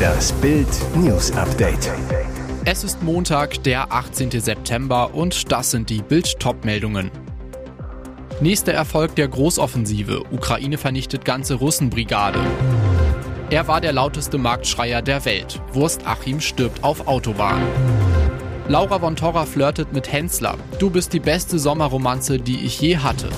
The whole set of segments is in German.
Das Bild News Update. Es ist Montag, der 18. September und das sind die Bild meldungen Nächster Erfolg der Großoffensive. Ukraine vernichtet ganze Russenbrigade. Er war der lauteste Marktschreier der Welt. Wurst Achim stirbt auf Autobahn. Laura von Torra flirtet mit Hensler. Du bist die beste Sommerromanze, die ich je hatte.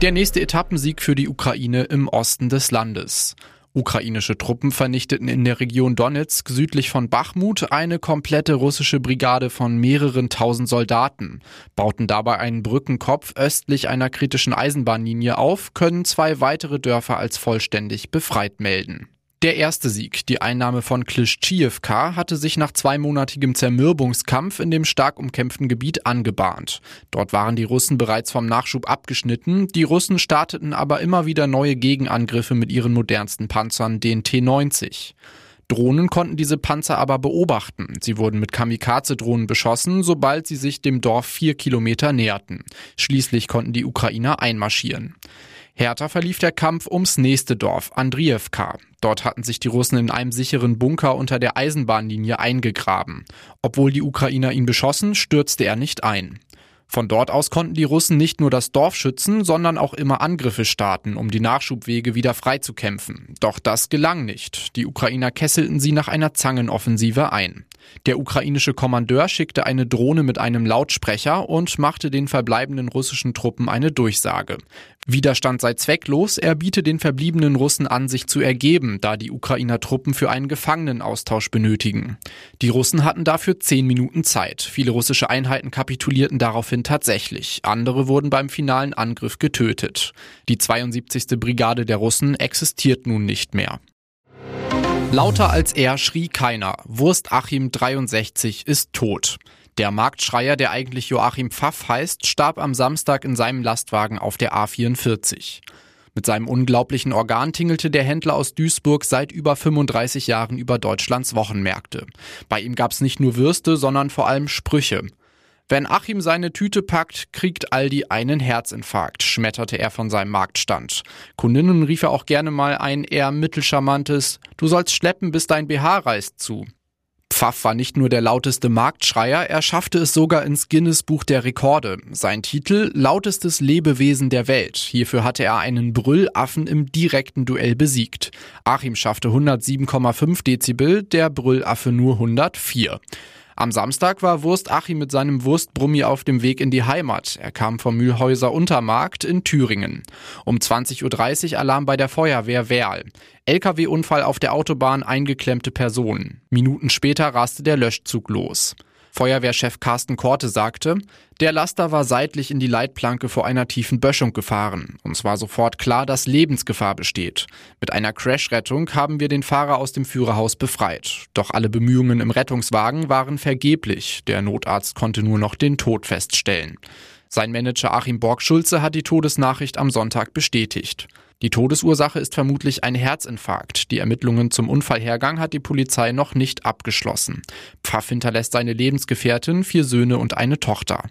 Der nächste Etappensieg für die Ukraine im Osten des Landes. Ukrainische Truppen vernichteten in der Region Donetsk südlich von Bachmut eine komplette russische Brigade von mehreren tausend Soldaten, bauten dabei einen Brückenkopf östlich einer kritischen Eisenbahnlinie auf, können zwei weitere Dörfer als vollständig befreit melden. Der erste Sieg, die Einnahme von Klischtschiewka, hatte sich nach zweimonatigem Zermürbungskampf in dem stark umkämpften Gebiet angebahnt. Dort waren die Russen bereits vom Nachschub abgeschnitten, die Russen starteten aber immer wieder neue Gegenangriffe mit ihren modernsten Panzern, den T-90. Drohnen konnten diese Panzer aber beobachten. Sie wurden mit Kamikaze-Drohnen beschossen, sobald sie sich dem Dorf vier Kilometer näherten. Schließlich konnten die Ukrainer einmarschieren. Härter verlief der Kampf ums nächste Dorf, Andrievka. Dort hatten sich die Russen in einem sicheren Bunker unter der Eisenbahnlinie eingegraben. Obwohl die Ukrainer ihn beschossen, stürzte er nicht ein. Von dort aus konnten die Russen nicht nur das Dorf schützen, sondern auch immer Angriffe starten, um die Nachschubwege wieder freizukämpfen. Doch das gelang nicht. Die Ukrainer kesselten sie nach einer Zangenoffensive ein. Der ukrainische Kommandeur schickte eine Drohne mit einem Lautsprecher und machte den verbleibenden russischen Truppen eine Durchsage. Widerstand sei zwecklos, er biete den verbliebenen Russen an, sich zu ergeben, da die Ukrainer Truppen für einen Gefangenenaustausch benötigen. Die Russen hatten dafür zehn Minuten Zeit. Viele russische Einheiten kapitulierten daraufhin tatsächlich. Andere wurden beim finalen Angriff getötet. Die 72. Brigade der Russen existiert nun nicht mehr. Lauter als er schrie keiner. Wurst Achim 63 ist tot. Der Marktschreier, der eigentlich Joachim Pfaff heißt, starb am Samstag in seinem Lastwagen auf der A44. Mit seinem unglaublichen Organ tingelte der Händler aus Duisburg seit über 35 Jahren über Deutschlands Wochenmärkte. Bei ihm gab's nicht nur Würste, sondern vor allem Sprüche. Wenn Achim seine Tüte packt, kriegt Aldi einen Herzinfarkt, schmetterte er von seinem Marktstand. Kundinnen rief er auch gerne mal ein eher mittelcharmantes Du sollst schleppen, bis dein BH reißt zu. Pfaff war nicht nur der lauteste Marktschreier, er schaffte es sogar ins Guinness Buch der Rekorde. Sein Titel Lautestes Lebewesen der Welt. Hierfür hatte er einen Brüllaffen im direkten Duell besiegt. Achim schaffte 107,5 Dezibel, der Brüllaffe nur 104. Am Samstag war Wurst Achim mit seinem Wurstbrummi auf dem Weg in die Heimat. Er kam vom Mühlhäuser Untermarkt in Thüringen. Um 20.30 Uhr Alarm bei der Feuerwehr Werl. LKW-Unfall auf der Autobahn, eingeklemmte Personen. Minuten später raste der Löschzug los. Feuerwehrchef Carsten Korte sagte, der Laster war seitlich in die Leitplanke vor einer tiefen Böschung gefahren. Uns war sofort klar, dass Lebensgefahr besteht. Mit einer Crashrettung haben wir den Fahrer aus dem Führerhaus befreit. Doch alle Bemühungen im Rettungswagen waren vergeblich. Der Notarzt konnte nur noch den Tod feststellen. Sein Manager Achim Borg-Schulze hat die Todesnachricht am Sonntag bestätigt. Die Todesursache ist vermutlich ein Herzinfarkt. Die Ermittlungen zum Unfallhergang hat die Polizei noch nicht abgeschlossen. Pfaff hinterlässt seine Lebensgefährtin, vier Söhne und eine Tochter.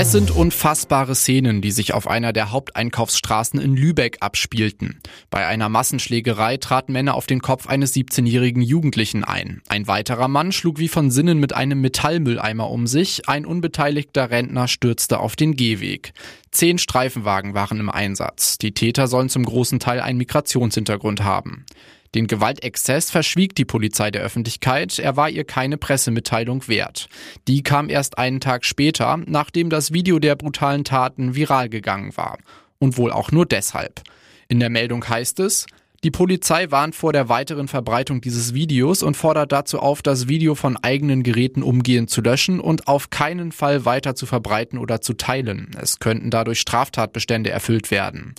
Es sind unfassbare Szenen, die sich auf einer der Haupteinkaufsstraßen in Lübeck abspielten. Bei einer Massenschlägerei traten Männer auf den Kopf eines 17-jährigen Jugendlichen ein. Ein weiterer Mann schlug wie von Sinnen mit einem Metallmülleimer um sich. Ein unbeteiligter Rentner stürzte auf den Gehweg. Zehn Streifenwagen waren im Einsatz. Die Täter sollen zum großen Teil einen Migrationshintergrund haben. Den Gewaltexzess verschwieg die Polizei der Öffentlichkeit, er war ihr keine Pressemitteilung wert. Die kam erst einen Tag später, nachdem das Video der brutalen Taten viral gegangen war. Und wohl auch nur deshalb. In der Meldung heißt es, die Polizei warnt vor der weiteren Verbreitung dieses Videos und fordert dazu auf, das Video von eigenen Geräten umgehend zu löschen und auf keinen Fall weiter zu verbreiten oder zu teilen. Es könnten dadurch Straftatbestände erfüllt werden.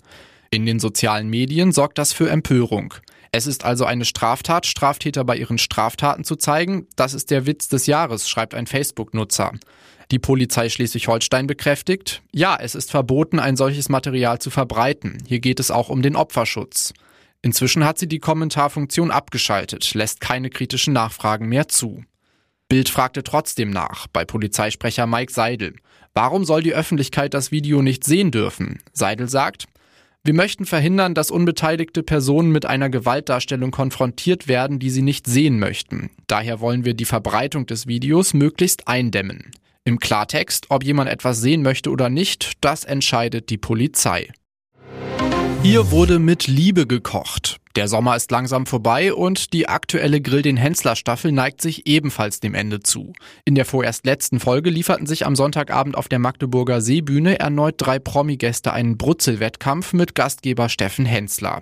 In den sozialen Medien sorgt das für Empörung. Es ist also eine Straftat, Straftäter bei ihren Straftaten zu zeigen. Das ist der Witz des Jahres, schreibt ein Facebook-Nutzer. Die Polizei Schleswig-Holstein bekräftigt, ja, es ist verboten, ein solches Material zu verbreiten. Hier geht es auch um den Opferschutz. Inzwischen hat sie die Kommentarfunktion abgeschaltet, lässt keine kritischen Nachfragen mehr zu. Bild fragte trotzdem nach, bei Polizeisprecher Mike Seidel. Warum soll die Öffentlichkeit das Video nicht sehen dürfen? Seidel sagt, wir möchten verhindern, dass unbeteiligte Personen mit einer Gewaltdarstellung konfrontiert werden, die sie nicht sehen möchten. Daher wollen wir die Verbreitung des Videos möglichst eindämmen. Im Klartext, ob jemand etwas sehen möchte oder nicht, das entscheidet die Polizei. Hier wurde mit Liebe gekocht. Der Sommer ist langsam vorbei und die aktuelle Grill den Hensler Staffel neigt sich ebenfalls dem Ende zu. In der vorerst letzten Folge lieferten sich am Sonntagabend auf der Magdeburger Seebühne erneut drei Promi-Gäste einen Brutzelwettkampf mit Gastgeber Steffen Hensler.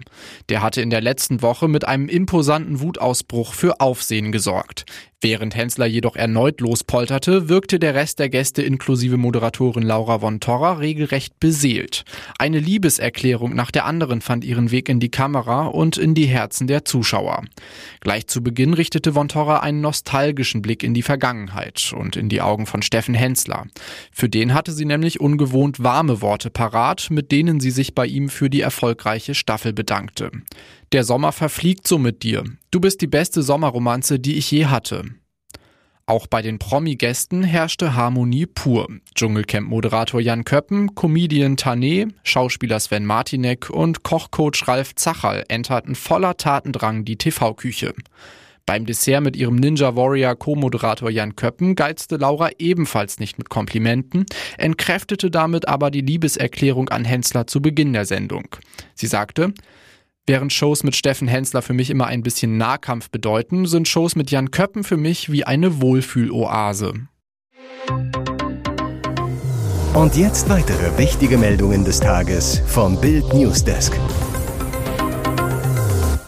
Der hatte in der letzten Woche mit einem imposanten Wutausbruch für Aufsehen gesorgt. Während Hensler jedoch erneut lospolterte, wirkte der Rest der Gäste inklusive Moderatorin Laura von Torra regelrecht beseelt. Eine Liebeserklärung nach der anderen fand ihren Weg in die Kamera und in die Herzen der Zuschauer. Gleich zu Beginn richtete Von Torra einen nostalgischen Blick in die Vergangenheit und in die Augen von Steffen Hensler. Für den hatte sie nämlich ungewohnt warme Worte parat, mit denen sie sich bei ihm für die erfolgreiche Staffel bedankte. Der Sommer verfliegt so mit dir. Du bist die beste Sommerromanze, die ich je hatte. Auch bei den Promi-Gästen herrschte Harmonie pur. Dschungelcamp-Moderator Jan Köppen, Comedian Tané, Schauspieler Sven Martinek und Kochcoach Ralf Zacherl enterten voller Tatendrang die TV-Küche. Beim Dessert mit ihrem Ninja Warrior Co-Moderator Jan Köppen geizte Laura ebenfalls nicht mit Komplimenten, entkräftete damit aber die Liebeserklärung an Hensler zu Beginn der Sendung. Sie sagte, Während Shows mit Steffen Hensler für mich immer ein bisschen Nahkampf bedeuten, sind Shows mit Jan Köppen für mich wie eine Wohlfühloase. Und jetzt weitere wichtige Meldungen des Tages vom Bild Newsdesk.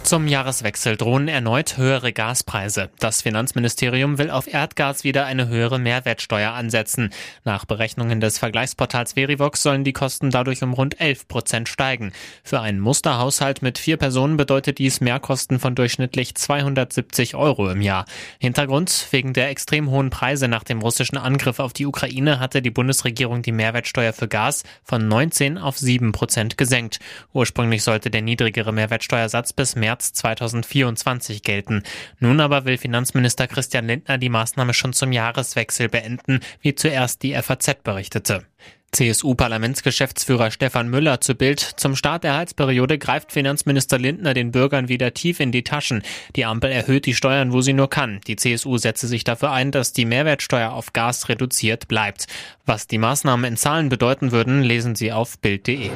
Zum Jahreswechsel drohen erneut höhere Gaspreise. Das Finanzministerium will auf Erdgas wieder eine höhere Mehrwertsteuer ansetzen. Nach Berechnungen des Vergleichsportals Verivox sollen die Kosten dadurch um rund 11 Prozent steigen. Für einen Musterhaushalt mit vier Personen bedeutet dies Mehrkosten von durchschnittlich 270 Euro im Jahr. Hintergrund, wegen der extrem hohen Preise nach dem russischen Angriff auf die Ukraine hatte die Bundesregierung die Mehrwertsteuer für Gas von 19 auf 7 Prozent gesenkt. Ursprünglich sollte der niedrigere Mehrwertsteuersatz bis März März 2024 gelten. Nun aber will Finanzminister Christian Lindner die Maßnahme schon zum Jahreswechsel beenden, wie zuerst die FAZ berichtete. CSU-Parlamentsgeschäftsführer Stefan Müller zu Bild. Zum Start der Heizperiode greift Finanzminister Lindner den Bürgern wieder tief in die Taschen. Die Ampel erhöht die Steuern, wo sie nur kann. Die CSU setze sich dafür ein, dass die Mehrwertsteuer auf Gas reduziert bleibt. Was die Maßnahmen in Zahlen bedeuten würden, lesen Sie auf Bild.de.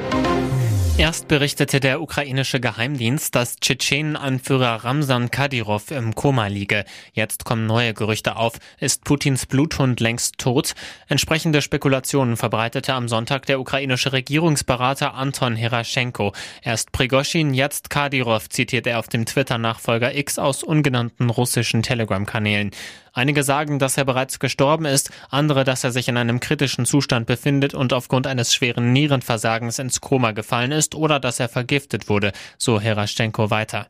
Erst berichtete der ukrainische Geheimdienst, dass Tschetschenen-Anführer Ramsan Kadyrov im Koma liege. Jetzt kommen neue Gerüchte auf. Ist Putins Bluthund längst tot? Entsprechende Spekulationen verbreitete am Sonntag der ukrainische Regierungsberater Anton Heraschenko. Erst Prigoschin, jetzt Kadyrov, zitiert er auf dem Twitter-Nachfolger X aus ungenannten russischen Telegram-Kanälen. Einige sagen, dass er bereits gestorben ist, andere, dass er sich in einem kritischen Zustand befindet und aufgrund eines schweren Nierenversagens ins Koma gefallen ist oder dass er vergiftet wurde, so Heraschenko weiter.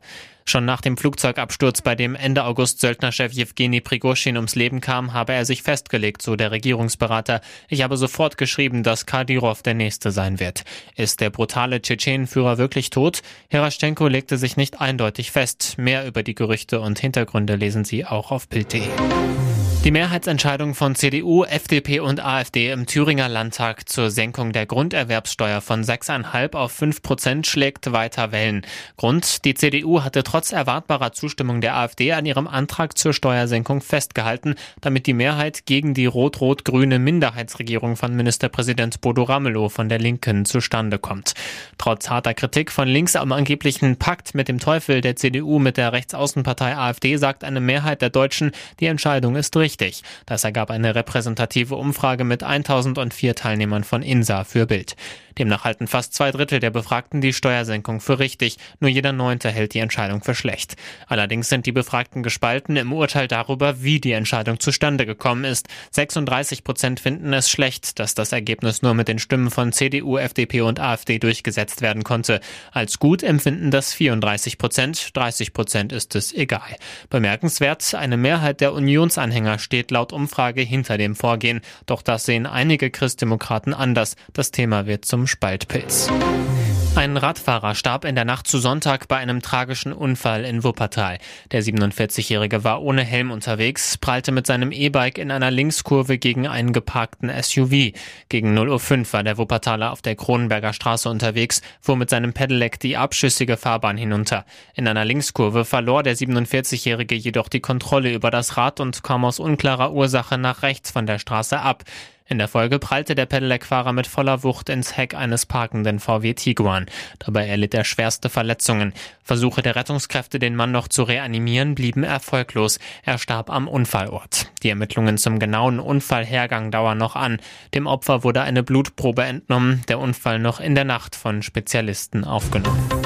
Schon nach dem Flugzeugabsturz, bei dem Ende August Söldnerchef Jewgeni Prigoschin ums Leben kam, habe er sich festgelegt, so der Regierungsberater. Ich habe sofort geschrieben, dass Kadyrov der Nächste sein wird. Ist der brutale Tschetschenenführer wirklich tot? Heraschenko legte sich nicht eindeutig fest. Mehr über die Gerüchte und Hintergründe lesen Sie auch auf Bild.de. Die Mehrheitsentscheidung von CDU, FDP und AfD im Thüringer Landtag zur Senkung der Grunderwerbssteuer von 6,5 auf 5 Prozent schlägt weiter Wellen. Grund, die CDU hatte trotz erwartbarer Zustimmung der AfD an ihrem Antrag zur Steuersenkung festgehalten, damit die Mehrheit gegen die rot-rot-grüne Minderheitsregierung von Ministerpräsident Bodo Ramelow von der Linken zustande kommt. Trotz harter Kritik von links am angeblichen Pakt mit dem Teufel der CDU mit der Rechtsaußenpartei AfD sagt eine Mehrheit der Deutschen, die Entscheidung ist richtig richtig. Das ergab eine repräsentative Umfrage mit 1004 Teilnehmern von INSA für Bild. Demnach halten fast zwei Drittel der Befragten die Steuersenkung für richtig, nur jeder Neunte hält die Entscheidung für schlecht. Allerdings sind die Befragten gespalten im Urteil darüber, wie die Entscheidung zustande gekommen ist. 36 Prozent finden es schlecht, dass das Ergebnis nur mit den Stimmen von CDU, FDP und AfD durchgesetzt werden konnte. Als gut empfinden das 34 Prozent, 30 Prozent ist es egal. Bemerkenswert, eine Mehrheit der Unionsanhänger steht laut Umfrage hinter dem Vorgehen. Doch das sehen einige Christdemokraten anders. Das Thema wird zum Spaltpilz. Ein Radfahrer starb in der Nacht zu Sonntag bei einem tragischen Unfall in Wuppertal. Der 47-Jährige war ohne Helm unterwegs, prallte mit seinem E-Bike in einer Linkskurve gegen einen geparkten SUV. Gegen 0.05 Uhr war der Wuppertaler auf der Kronenberger Straße unterwegs, fuhr mit seinem Pedelec die abschüssige Fahrbahn hinunter. In einer Linkskurve verlor der 47-Jährige jedoch die Kontrolle über das Rad und kam aus unklarer Ursache nach rechts von der Straße ab. In der Folge prallte der Pedelec-Fahrer mit voller Wucht ins Heck eines parkenden VW Tiguan. Dabei erlitt er schwerste Verletzungen. Versuche der Rettungskräfte, den Mann noch zu reanimieren, blieben erfolglos. Er starb am Unfallort. Die Ermittlungen zum genauen Unfallhergang dauern noch an. Dem Opfer wurde eine Blutprobe entnommen, der Unfall noch in der Nacht von Spezialisten aufgenommen.